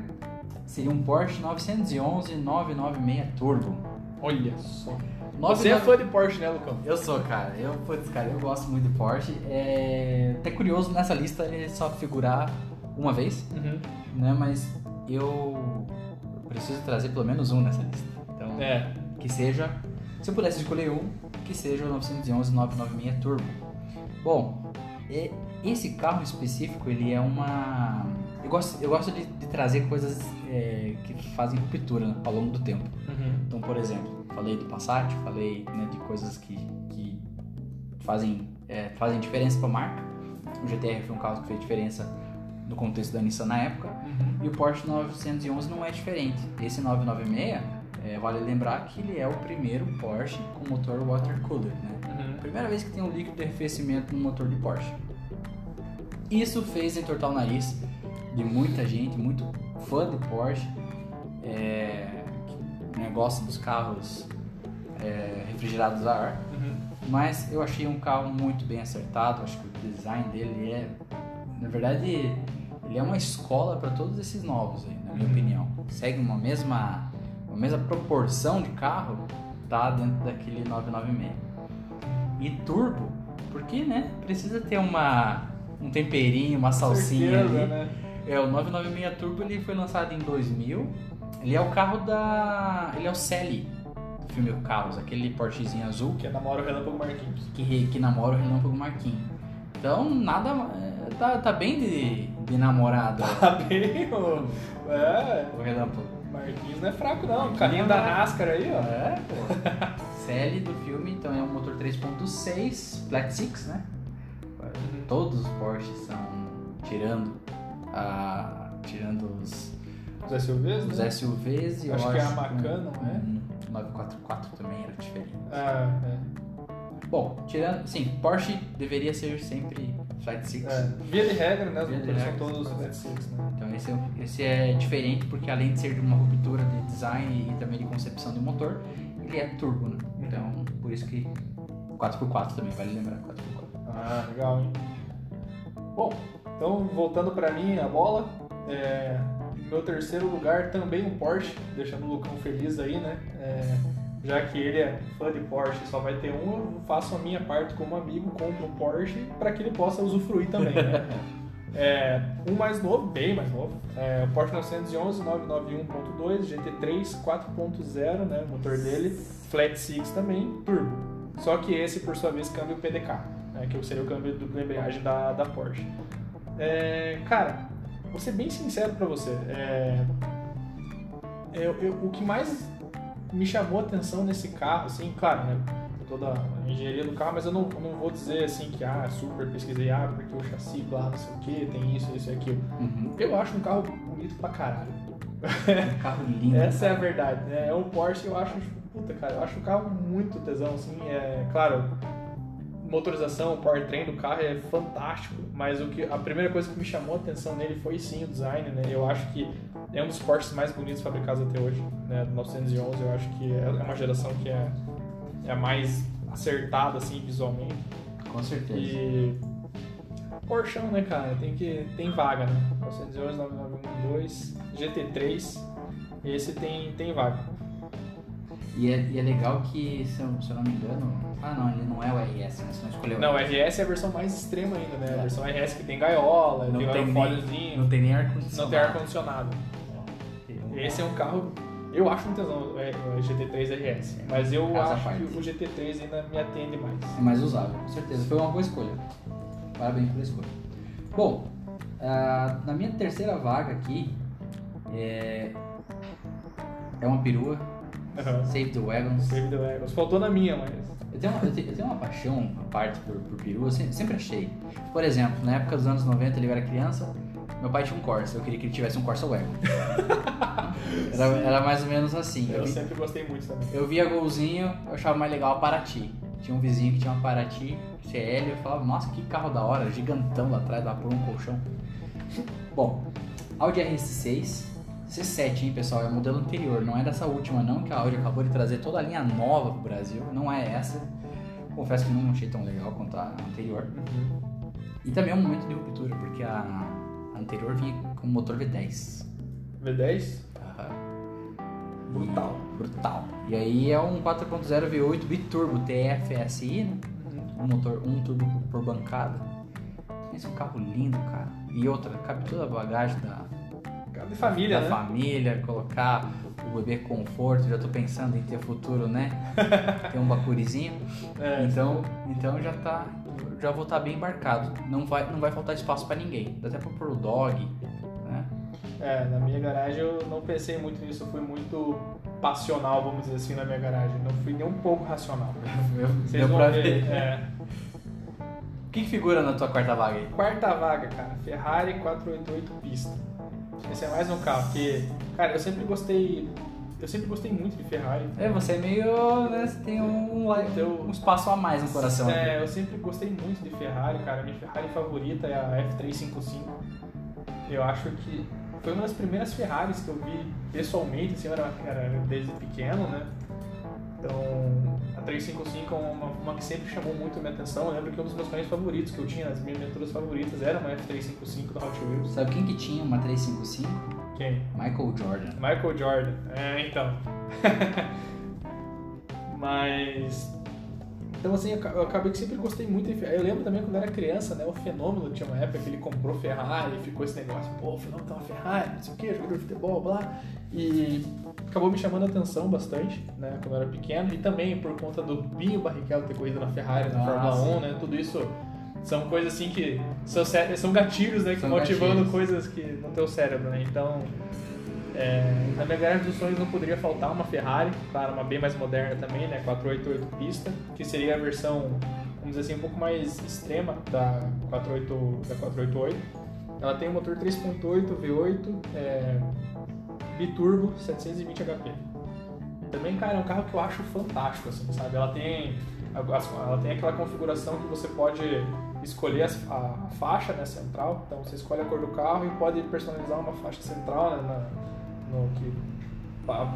Seria um Porsche 911 996 Turbo. Olha só. 99 Você é fã de Porsche, né, Lucão? Eu sou, cara. Eu, putz, cara, eu gosto muito de Porsche. É até curioso nessa lista ele só figurar uma vez, Uhum. né? Mas eu preciso trazer pelo menos um nessa lista. Então, É. que seja, se eu pudesse escolher um, que seja o 911 996 Turbo. Bom, e- esse carro específico, ele é uma... Eu gosto, eu gosto de, de trazer coisas é, que fazem ruptura né, ao longo do tempo. Uhum. Então, por exemplo, falei do Passat, falei né, de coisas que, que fazem, é, fazem diferença para a marca. O GTR foi um carro que fez diferença no contexto da Nissan na época. Uhum. E o Porsche 911 não é diferente. Esse 996, é, vale lembrar que ele é o primeiro Porsche com motor water cooler. Né? Uhum. Primeira vez que tem um líquido de arrefecimento no motor de Porsche. Isso fez entortar o nariz de muita gente, muito fã de Porsche, é, que né, gosta dos carros é, refrigerados a ar. Uhum. Mas eu achei um carro muito bem acertado, acho que o design dele é, na verdade, ele é uma escola para todos esses novos aí, na minha Uhum. opinião. Segue uma mesma, uma mesma proporção de carro, tá dentro daquele 996. E turbo, porque, né, precisa ter uma um temperinho, uma salsinha Certeza, ali. né? É, o 996 Turbo ele foi lançado em 2000. Ele é o carro da, ele é o Sally do filme Carros, aquele Porschezinho azul Que namora o Relâmpago Marquinhos. que, que namora o Relâmpago Marquinhos. Então, nada. é, Tá, tá bem de, de namorado Tá bem, ô. É. o Relâmpago. Marquinhos não é fraco, não. Marquinhos Carinho não da é. NASCAR aí, ó. É, pô. Sally do filme, então é um motor 3.6, Flat Six, né? Todos os Porsches são. Tirando. A, tirando os, Os SUVs, os né? SUVs e eu Acho acho que é a Macan, não é? um 944 também era diferente. Ah, Bom, tirando. Sim, Porsche deveria ser sempre Flat Six. é. é. Via de regra, né? Os motores são todos Flat Six, né? Então esse é, esse é diferente porque além de ser de uma ruptura de design e também de concepção de motor, ele é turbo, né? Então por isso que 4x4 também, vale lembrar 4x4. Ah, legal, hein? Bom, então voltando pra mim, a bola. É, meu terceiro lugar também um Porsche, deixando o Lucão feliz aí, né? É, já que ele é fã de Porsche só vai ter um, eu faço a minha parte como amigo, compro um Porsche para que ele possa usufruir também, né? É, um mais novo, bem mais novo, é, o Porsche 911 991.2 GT3 4.0, né, motor dele, Flat Six também, turbo. Só que esse, por sua vez, câmbio PDK, né, que seria o câmbio dupla embreagem da, da Porsche. É, cara, vou ser bem sincero pra você, é, eu- eu- o que mais me chamou a atenção nesse carro, assim, claro, né, toda a engenharia do carro, mas eu não, não vou dizer assim que, ah, super pesquisei, ah, porque o chassi lá, não sei o que, tem isso, isso e aquilo. Uhum. Eu acho um carro bonito pra caralho. Um carro lindo. Essa é a cara. verdade, né? É um Porsche, eu acho, puta, cara, eu acho o carro muito tesão, assim, é, claro, motorização, o powertrain do carro é fantástico, mas o que a primeira coisa que me chamou a atenção nele foi sim o design, né? Eu acho que é um dos Porsches mais bonitos fabricados até hoje, né? Do 911, eu acho que é uma geração que é, é a mais acertada, assim, visualmente. Com certeza. E Porschão, né, cara? Tem que tem vaga, né? 911, 9912, GT3, esse tem tem vaga. E é, e é legal que, se eu, se eu não me engano. Ah, não, ele não é o RS, né? Você não escolheu Não, o RS é a versão mais extrema ainda, né? A versão RS que tem gaiola, Não tem, tem nem- Não tem nem não ar-condicionado. tem ar-condicionado. Esse é um carro, eu acho um tesão, é, o GT3 RS, mas eu Casa acho parte. que o GT3 ainda me atende mais. É mais usável, com certeza. Foi uma boa escolha. Parabéns pela escolha. Bom, ah, na minha terceira vaga aqui é, é uma perua, Uhum. Save the Wagons. Save the Wagons. Faltou na minha, mas. Eu tenho, uma, eu tenho, eu tenho uma paixão à parte por, por perua, eu sempre, sempre achei. Por exemplo, na época dos anos 90, ele era criança, meu pai tinha um Corsa, eu queria que ele tivesse um Corsa Wagon. Era, era mais ou menos assim. Eu vi- sempre gostei muito também. Eu via golzinho, eu achava mais legal a Paraty. Tinha um vizinho que tinha uma Paraty CL, eu falava, nossa, que carro da hora, gigantão lá atrás, dá por um colchão. Bom, Audi RS6, C7, hein, pessoal, é o modelo anterior, não é dessa última não, que a Audi acabou de trazer toda a linha nova pro Brasil, não é essa. Confesso que não achei tão legal quanto a anterior. E também é um momento de ruptura, porque a, a anterior vinha com motor V10. V10, Aham. brutal. Brutal. E aí é um 4.0 V8 biturbo TFSI, né? Um motor, um turbo por bancada. Esse é um carro lindo, cara. E outra, cabe toda a bagagem da, de família, da né? família, colocar o bebê conforto. Já tô pensando em ter futuro, né? ter um bacurizinho. É. Então, então já tá. Já vou estar bem embarcado. Não vai, não vai faltar espaço pra ninguém. Dá até pra pôr o dog, né? É, na minha garagem eu não pensei muito nisso, eu fui muito passional, vamos dizer assim, na minha garagem. Não fui nem um pouco racional. Vocês Deu vão pra ver. ver. É. O que, que figura na tua quarta vaga aí? Quarta vaga, cara, Ferrari 488 pista. Esse é mais um carro que, cara, eu sempre gostei, eu sempre gostei muito de Ferrari. É, você é meio. Né, você tem um, um, um espaço a mais no coração. aqui. É, eu sempre gostei muito de Ferrari, cara. Minha Ferrari favorita é a F355. Eu acho que foi uma das primeiras Ferraris que eu vi pessoalmente, assim, eu era, era desde pequeno, né? Então, a 355 é uma, uma que sempre chamou muito a minha atenção. Eu lembro que um dos meus carros favoritos que eu tinha, as minhas miniaturas favoritas, era uma F355 da Hot Wheels. Sabe quem que tinha uma 355? Quem? Michael Jordan. Michael Jordan. É, então. Mas. Então, assim, eu ca- eu acabei que sempre gostei muito. Eu lembro também quando eu era criança, né? O Fenômeno tinha uma época que ele comprou Ferrari e ficou esse negócio, pô, o Fenômeno tem uma Ferrari, não sei o que, jogador de futebol, blá. E acabou me chamando a atenção bastante, né? Quando eu era pequeno. E também por conta do Binho Barrichello ter corrido na Ferrari, na Ah, Fórmula sim. 1, né? Tudo isso são coisas assim que são, são gatilhos, né? Que São motivando gatilhos. coisas que no teu cérebro, né? Então, é, na minha garagem dos sonhos não poderia faltar uma Ferrari, claro, uma bem mais moderna também, né? 488 pista, que seria a versão, vamos dizer assim, um pouco mais extrema da, 48, da 488. Ela tem um motor 3.8 V8, é, biturbo, 720 HP. Também, cara, é um carro que eu acho fantástico, assim, sabe? Ela tem, ela tem aquela configuração que você pode escolher a faixa né, central. Então você escolhe a cor do carro e pode personalizar uma faixa central né, na- no que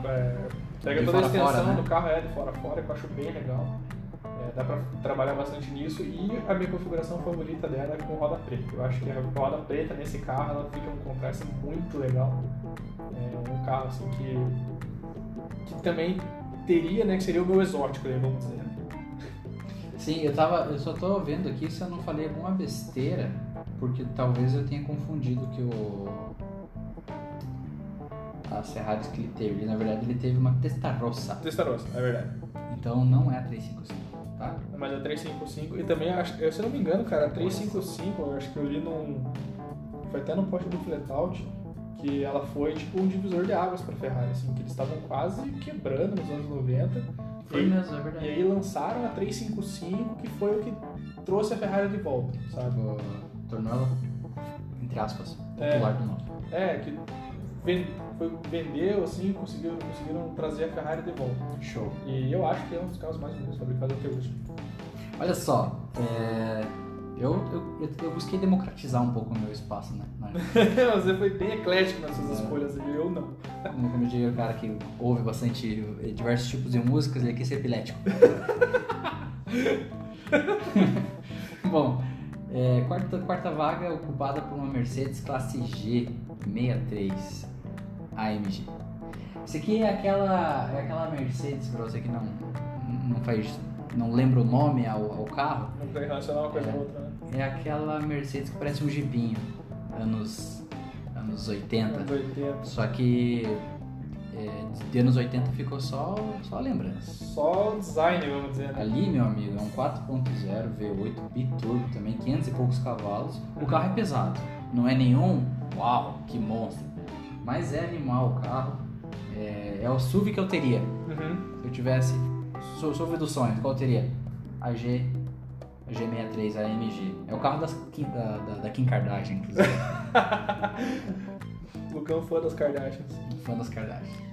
é, pega De toda a a fora, extensão né? do carro é de fora a fora, que eu acho bem legal. É, dá pra trabalhar bastante nisso e a minha configuração favorita dela é com roda preta. Eu acho que a roda preta nesse carro ela fica um contraste muito legal. É um carro assim que, que também teria, né, que seria o meu exótico, né, vamos dizer. Sim, eu tava. Eu só tô vendo aqui se eu não falei alguma besteira, porque talvez eu tenha confundido que o. As Ferraris que ele teve. Ele, na verdade, ele teve uma Testarossa. Testarossa, é verdade. Então não é a 355, tá? Mas a 355 e também acho, eu, se eu não me engano, cara, a 355, eu acho que eu li num foi até no post do Fletout que ela foi tipo um divisor de águas para Ferrari, assim, que eles estavam quase quebrando nos anos 90. Foi e, mesmo, é e verdade. aí lançaram a 355, que foi o que trouxe a Ferrari de volta, sabe? Tornou ela, entre aspas, É. popular de novo. É, que foi, vendeu, assim, conseguiram, conseguiram trazer a Ferrari de volta. Show. E eu acho que é um dos carros mais bonitos fabricados até hoje. Olha só, é, eu, eu, eu- busquei democratizar um pouco o meu espaço, né? Mas, Você foi bem eclético nas suas É. escolhas e eu não. Como eu digo, o cara que ouve bastante eh, diversos tipos de músicas, ele quer ser epilético. Bom, é, quarta, quarta vaga ocupada por uma Mercedes classe G63 AMG. Isso aqui é aquela, é aquela Mercedes, pra você que não, não faz, não lembra o nome ao, ao carro, Não tem relacionar uma coisa É. com a outra, né? é aquela Mercedes que parece um jipinho, anos, anos 80. Anos 80. Só que é, de anos 80 ficou só, só lembrança. Só design, vamos dizer, né? Ali, meu amigo, é um 4.0 V8 biturbo também, 500 e poucos cavalos. O carro é pesado, não é nenhum, uau, que monstro. Mas é animal o carro. É, é o SUV que eu teria. Uhum. Se eu tivesse su- SUV dos sonhos, qual eu teria? A G, a G63 AMG. É o carro das, da, da, da Kim Kardashian, inclusive. Lucão fã das Kardashians. Fã das Kardashians.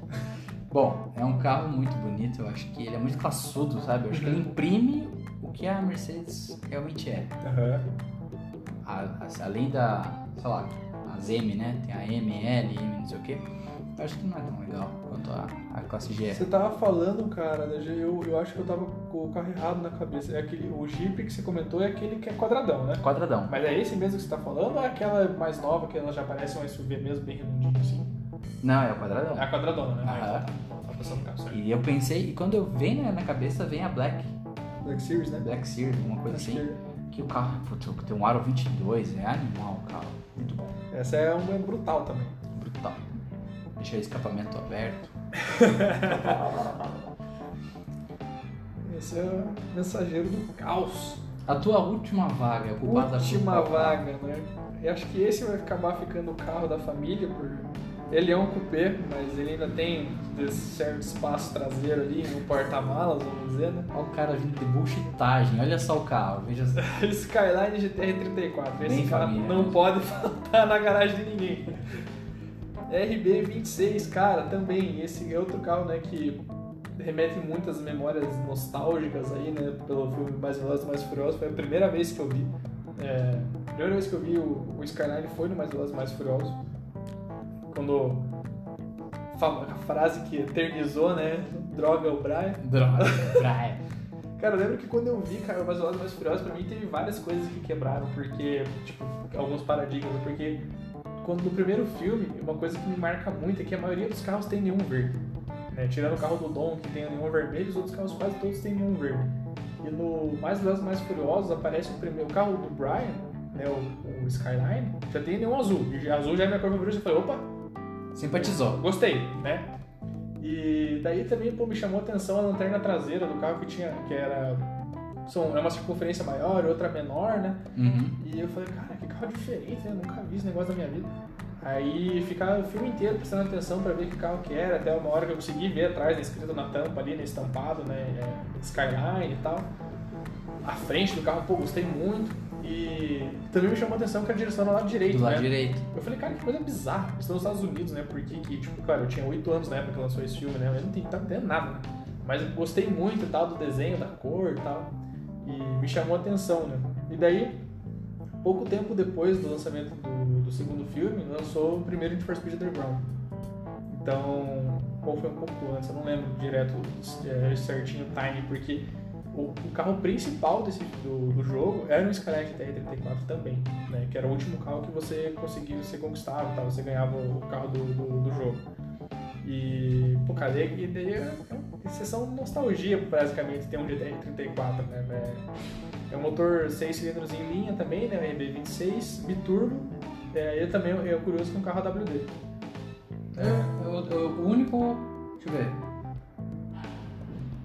Bom, é um carro muito bonito, eu acho que ele é muito classudo, sabe? Eu acho que ele imprime o que a Mercedes realmente é. Aham. A- a- além da, sei lá, as M, né? Tem a M, L, M, não sei o quê. Eu acho que não é tão legal quanto a, a classe G. Você tava falando, cara, eu, eu acho que eu tava com o carro errado na cabeça. É aquele, o Jeep que você comentou é aquele que é quadradão, né? Quadradão. Mas é esse mesmo que você tá falando ou é aquela mais nova que ela já parece um SUV mesmo, bem redondinho assim? Não, é o quadradão. É a quadradona, né? Aham. Tá. Passando o carro, certo. E eu pensei, e quando eu venho na, na cabeça, vem a Black, Black Series, né? Black Series, alguma coisa Acho assim. que Que o carro, putz, tem um aro 22, é animal o carro. Muito bom. Essa é uma brutal também. Brutal. Deixa o escapamento aberto. Esse é o mensageiro do caos. A tua última vaga ocupada Última vaga, né? Eu acho que esse vai acabar ficando o carro da família, por... ele é um coupé, mas ele ainda tem certo espaço traseiro ali no porta-malas, vamos dizer, né? Olha o cara vindo de buchitagem, olha só o carro, veja só. Skyline GTR 34, esse Bem cara família, não né? pode faltar na garagem de ninguém. RB 26, cara, também, esse é outro carro, né, que remete muitas memórias nostálgicas aí, né, pelo filme Mais Velozes e Mais Furiosos, foi a primeira vez que eu vi. É, a primeira vez que eu vi o, o Skyline foi no Mais Velozes e Mais Furiosos, quando a frase que eternizou, né, droga o Brian. Droga, praia. Cara, eu lembro que quando eu vi, cara, o Mais e Mais Furiosos, pra mim teve várias coisas que quebraram, porque, tipo, alguns paradigmas, porque quando no primeiro filme, uma coisa que me marca muito é que a maioria dos carros tem nenhum verde. Né? Tirando o carro do Dom, que tem nenhum vermelho, os outros carros quase todos têm nenhum verde. E no Mais Velozes Mais Furiosos aparece o primeiro o carro do Brian, né, o, o Skyline, já tem nenhum azul. E azul já é minha cor favorita, eu falei, opa, Simpatizou. Gostei, né? E daí também pô, me chamou a atenção a lanterna traseira do carro que tinha, que era são, é uma circunferência maior outra menor, né? Uhum. E eu falei, cara, que carro diferente, né? Nunca vi esse negócio na minha vida. Aí ficava o filme inteiro prestando atenção pra ver que carro que era, até uma hora que eu consegui ver atrás, escrito na tampa ali, né, estampado, né, é, Skyline e tal. A frente do carro, pô, gostei muito. E também me chamou a atenção que a direção era do lado direito, Do lado né? direito. Eu falei, cara, que coisa bizarra. Estão nos Estados Unidos, né? Porque, que, tipo, claro, eu tinha 8 anos na época que lançou esse filme, né? Eu não tava entendendo nada, né? Mas eu gostei muito tal do desenho, da cor e tal. E me chamou a atenção, né? E daí, pouco tempo depois do lançamento do, do segundo filme, lançou o primeiro Need for Speed Underground. Então, ou foi um pouco antes, eu não lembro direto é, certinho o time, porque o, o carro principal desse, do, do jogo era um Skyline GTR-34 também, né? Que era o último carro que você conseguia, você conquistava, tá? você ganhava o carro do, do, do jogo. E, pô, cara, e daí é uma sessão nostalgia, basicamente, ter um GTR-34, né? É, é um motor 6 cilindros em linha também, né? RB26, biturbo, é, ele também é curioso é um carro AWD. É, o, o- o único. Deixa eu ver.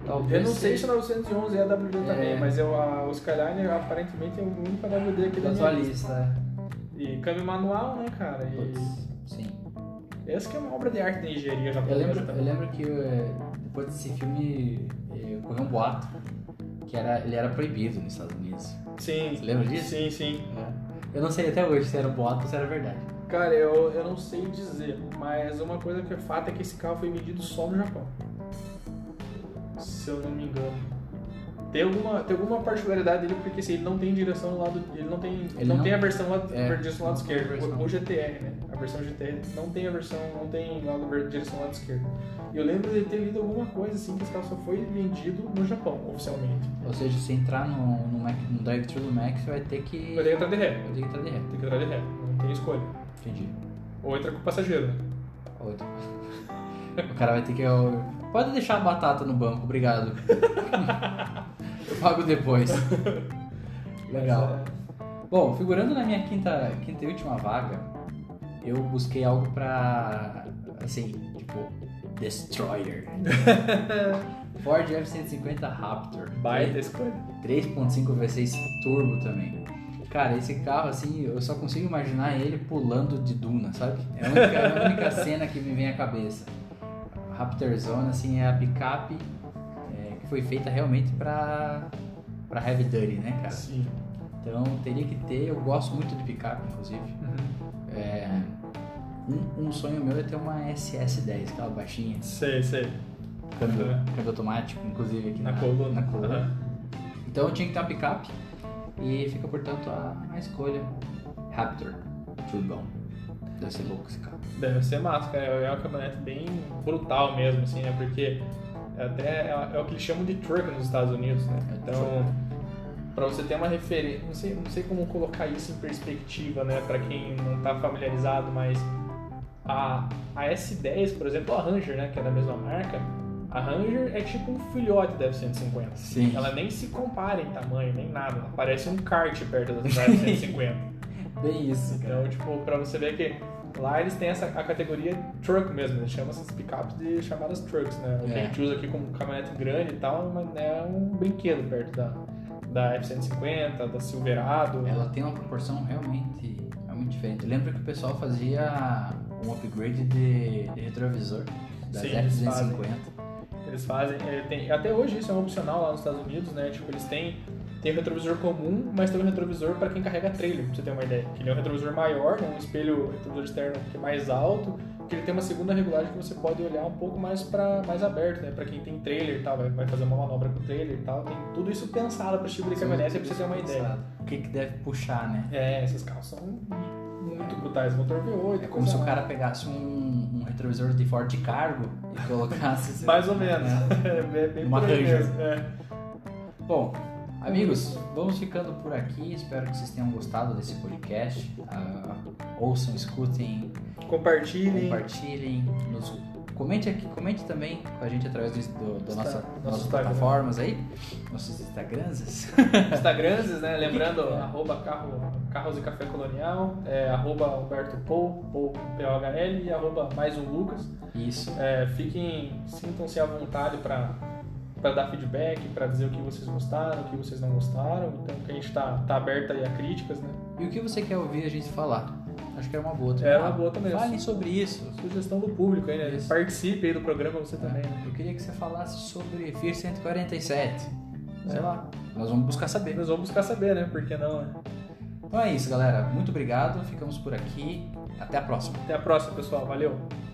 Talvez Eu não sei se o 911 é AWD também, É. mas eu, a, o Skyline aparentemente é o único AWD aqui da tua lista. E câmbio manual, né, cara? E Putz, sim. essa que é uma obra de arte da engenharia Eu japonesa lembro, eu também. lembro que eh, depois desse filme eh, correu um boato que era, ele era proibido nos Estados Unidos. Sim. Você lembra disso? Sim, sim. Eu não sei até hoje se era boato ou se era verdade. Cara, eu, eu não sei dizer, mas uma coisa que é fato é que esse carro foi vendido só no Japão. Se eu não me engano. Tem alguma, tem alguma particularidade dele, porque assim, ele não tem direção no lado. Ele não tem, Ele não, não- tem a versão lado, é, direção lado esquerdo. O, GTR, né? A versão GTR não tem a versão, não tem lado, direção lado esquerdo. E eu lembro de ter lido alguma coisa assim, que esse carro só foi vendido no Japão, oficialmente. Ou seja, se entrar no, no, Mac, no drive-thru do Mac, você vai ter que. Vai ter que entrar de ré. vai ter que entrar de ré. Tem que entrar de ré, não tem escolha. Entendi. Ou entra com o passageiro, né? Outro. O cara vai ter que. eu- Pode deixar a batata no banco, obrigado. Eu pago depois. Legal. Mas, Bom, figurando na minha quinta, quinta e última vaga, eu busquei algo pra. assim, tipo. Destroyer. Ford F-150 Raptor. é, baita escolha. 3.5 V6 Turbo também. Cara, esse carro, assim, eu só consigo imaginar ele pulando de duna, sabe? É a única, é a única cena que me vem à cabeça. Raptor Zone, assim, é a picape é, que foi feita realmente pra, pra heavy duty, né, cara? Sim. Então teria que ter, eu gosto muito de picape, inclusive. Uhum. É, Um, um sonho meu é ter uma SS10, aquela baixinha, Sei, sei. câmbio, Uhum. câmbio automático, inclusive aqui Na na, coluna. Na coluna. Aham. Então tinha que ter uma picape e fica, portanto, a, a escolha. Raptor, tudo bom. Deve ser louco esse carro. Deve ser massa, cara. É uma caminhonete bem brutal mesmo, assim, né? Porque é até é, é o que eles chamam de truck nos Estados Unidos, né? É Então, pra você ter uma referência, não sei, não sei como colocar isso em perspectiva, né? Pra quem não tá familiarizado, mas a, a S10, por exemplo, a Ranger, né? Que é da mesma marca, a Ranger é tipo um filhote da F-150. Sim. Ela nem se compara em tamanho, nem nada. Ela parece um kart perto da F-150. Bem isso, cara. Então, tipo, pra você ver que lá eles têm essa, a categoria truck mesmo, eles chamam essas picapes de chamadas trucks, né? O que É. a gente usa aqui como caminhonete grande e tal, mas é um brinquedo perto da, da F-150, da Silverado. Ela tem uma proporção realmente é muito diferente. Lembra que o pessoal fazia um upgrade de, de retrovisor das Sim, eles fazem. F-250. Eles fazem, é, tem, até hoje isso é um opcional lá nos Estados Unidos, né? Tipo, eles têm, tem o retrovisor comum, mas tem o retrovisor para quem carrega trailer, pra você ter uma ideia. Que ele é um retrovisor maior, né? um espelho retrovisor externo que é mais alto, que ele tem uma segunda regulagem que você pode olhar um pouco mais para mais aberto, né? Para quem tem trailer e tal, vai, fazer uma manobra com trailer e tal. Tem tudo isso pensado para esse tipo de caminhonete, pra você ter uma ideia. O que, que deve puxar, né? É, esses carros são muito brutais, motor V8. É como se o cara pegasse um, um retrovisor de Ford Cargo e colocasse. Mais ou menos. É. É, bem, bem Uma Ranger. mesmo. É. Bom, amigos, vamos ficando por aqui. Espero que vocês tenham gostado desse podcast. Ah, ouçam, escutem, Compartilhem. compartilhem, nos comente aqui, comente também com a gente através do, do, nossa, nossas Instagram. plataformas aí, nossos Instagrams. Instagrams, né? Lembrando, é? arroba carro, Carros e Café Colonial, é, arroba Humberto Pou, Pou P-O-H-L e arroba mais um Lucas. Isso. É, fiquem, sintam-se à vontade para para dar feedback, para dizer o que vocês gostaram, o que vocês não gostaram. Então que a gente tá, tá aberto aí a críticas, né? E o que você quer ouvir a gente falar? Acho que é uma boa também. É uma boa também. Falem sobre isso. Sugestão do público aí, né? Isso. Participe aí do programa você também, né? Eu queria que você falasse sobre FIR 147. Sei lá. Nós vamos buscar saber. Nós vamos buscar saber, né? Por que não, né? Então é isso, galera. Muito obrigado. Ficamos por aqui. Até a próxima. Até a próxima, pessoal. Valeu!